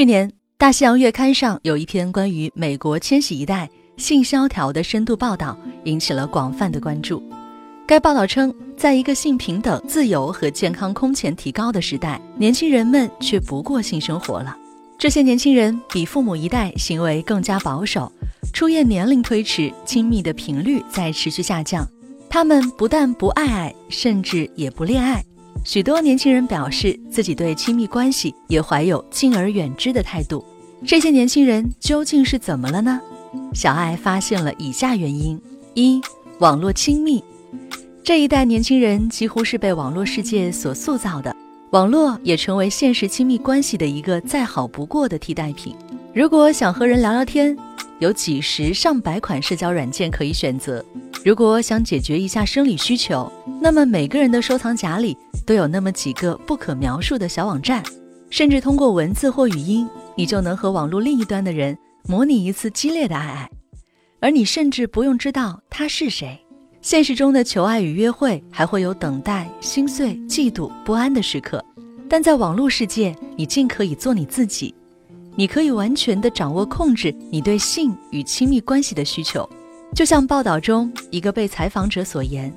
去年，《大西洋月刊》上有一篇关于美国千禧一代性萧条的深度报道，引起了广泛的关注。该报道称，在一个性平等、自由和健康空前提高的时代，年轻人们却不过性生活了。这些年轻人比父母一代行为更加保守，出现年龄推迟，亲密的频率在持续下降。他们不但不爱爱，甚至也不恋爱。许多年轻人表示自己对亲密关系也怀有敬而远之的态度。这些年轻人究竟是怎么了呢？小爱发现了以下原因：一、网络亲密。这一代年轻人几乎是被网络世界所塑造的，网络也成为现实亲密关系的一个再好不过的替代品。如果想和人聊聊天，有几十上百款社交软件可以选择；如果想解决一下生理需求，那么每个人的收藏夹里都有那么几个不可描述的小网站。甚至通过文字或语音，你就能和网络另一端的人模拟一次激烈的爱爱，而你甚至不用知道他是谁。现实中的求爱与约会还会有等待、心碎、嫉妒、不安的时刻，但在网络世界，你尽可以做你自己，你可以完全的掌握控制你对性与亲密关系的需求。就像报道中一个被采访者所言，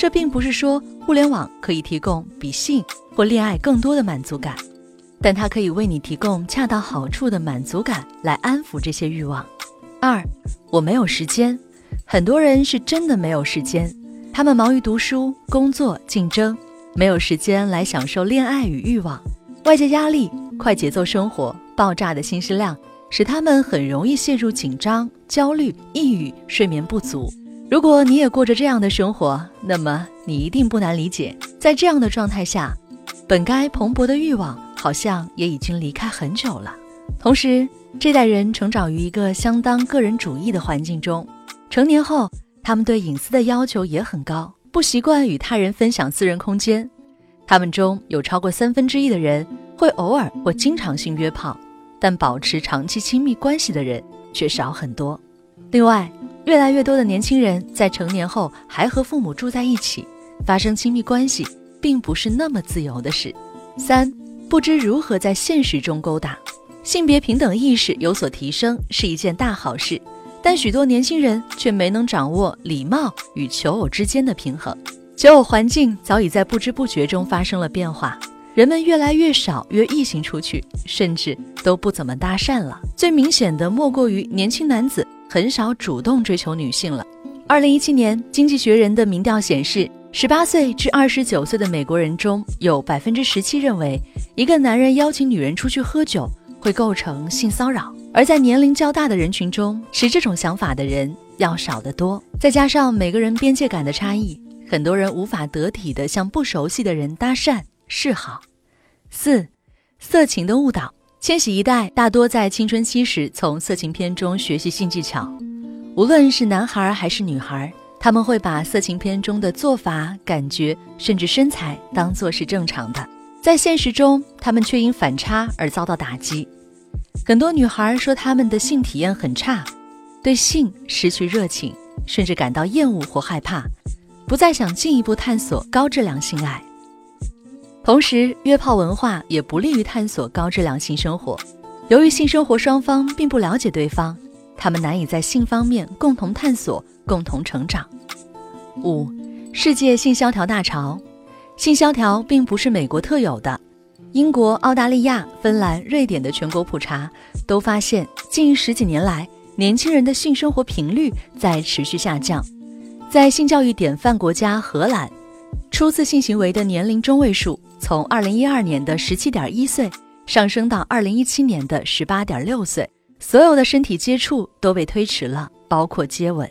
这并不是说互联网可以提供比性或恋爱更多的满足感，但它可以为你提供恰到好处的满足感来安抚这些欲望。二，我没有时间。很多人是真的没有时间，他们忙于读书、工作、竞争，没有时间来享受恋爱与欲望。外界压力、快节奏生活、爆炸的信息量，使他们很容易陷入紧张、焦虑、抑郁、睡眠不足。如果你也过着这样的生活，那么你一定不难理解，在这样的状态下，本该蓬勃的欲望好像也已经离开很久了。同时，这代人成长于一个相当个人主义的环境中。成年后，他们对隐私的要求也很高，不习惯与他人分享私人空间。他们中有超过三分之一的人会偶尔或经常性约炮，但保持长期亲密关系的人却少很多。另外，越来越多的年轻人在成年后还和父母住在一起，发生亲密关系并不是那么自由的事。三，不知如何在现实中勾搭，性别平等意识有所提升是一件大好事。但许多年轻人却没能掌握礼貌与求偶之间的平衡，求偶环境早已在不知不觉中发生了变化，人们越来越少约异性出去，甚至都不怎么搭讪了。最明显的莫过于年轻男子很少主动追求女性了。二零一七年，《经济学人》的民调显示，十八岁至二十九岁的美国人中有百分之十七认为，一个男人邀请女人出去喝酒会构成性骚扰。而在年龄较大的人群中，持这种想法的人要少得多。再加上每个人边界感的差异，很多人无法得体地向不熟悉的人搭讪示好。四，色情的误导。千禧一代大多在青春期时从色情片中学习性技巧，无论是男孩还是女孩，他们会把色情片中的做法、感觉甚至身材当作是正常的。在现实中，他们却因反差而遭到打击。很多女孩说，她们的性体验很差，对性失去热情，甚至感到厌恶或害怕，不再想进一步探索高质量性爱。同时，约炮文化也不利于探索高质量性生活。由于性生活双方并不了解对方，他们难以在性方面共同探索、共同成长。五、世界性萧条大潮，性萧条并不是美国特有的。英国、澳大利亚、芬兰、瑞典的全国普查都发现，近十几年来，年轻人的性生活频率在持续下降。在性教育典范国家荷兰，初次性行为的年龄中位数从2012年的17.1岁上升到2017年的18.6岁，所有的身体接触都被推迟了，包括接吻。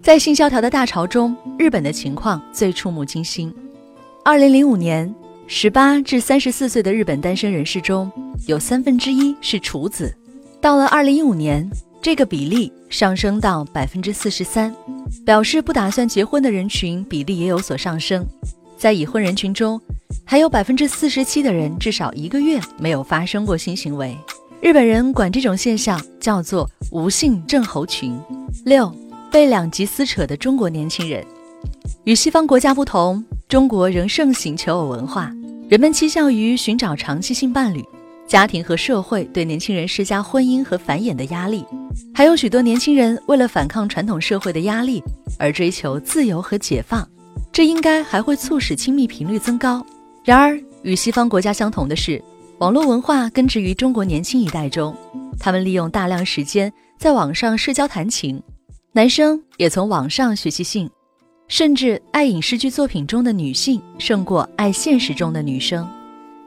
在性萧条的大潮中，日本的情况最触目惊心。2005年。十八至三十四岁的日本单身人士中有三分之一是处子，到了二零一五年，这个比例上升到百分之四十三。表示不打算结婚的人群比例也有所上升，在已婚人群中，还有百分之四十七的人至少一个月没有发生过性行为。日本人管这种现象叫做无性症候群。六被两极撕扯的中国年轻人，与西方国家不同，中国仍盛行求偶文化。人们倾向于寻找长期性伴侣，家庭和社会对年轻人施加婚姻和繁衍的压力，还有许多年轻人为了反抗传统社会的压力而追求自由和解放，这应该还会促使亲密频率增高。然而，与西方国家相同的是，网络文化根植于中国年轻一代中，他们利用大量时间在网上社交谈情，男生也从网上学习性，甚至爱影视剧作品中的女性胜过爱现实中的女生。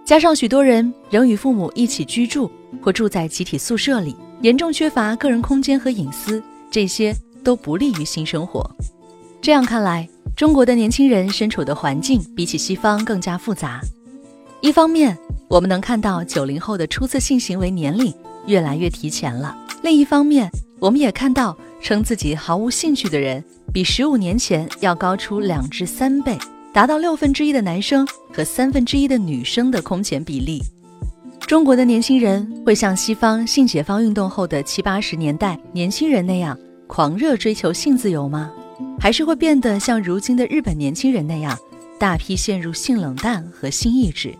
加上许多人仍与父母一起居住或住在集体宿舍里，严重缺乏个人空间和隐私，这些都不利于性生活。这样看来，中国的年轻人身处的环境比起西方更加复杂。一方面，我们能看到九零后的初次性行为年龄越来越提前了；另一方面，我们也看到称自己毫无兴趣的人比十五年前要高出两至三倍，达到六分之一的男生和三分之一的女生的空前比例。中国的年轻人会像西方性解放运动后的七八十年代年轻人那样狂热追求性自由吗？还是会变得像如今的日本年轻人那样？大批陷入性冷淡和性意志，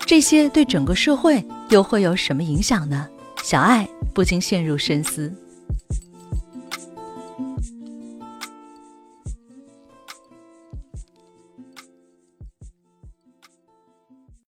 这些对整个社会又会有什么影响呢？小爱不禁陷入深思。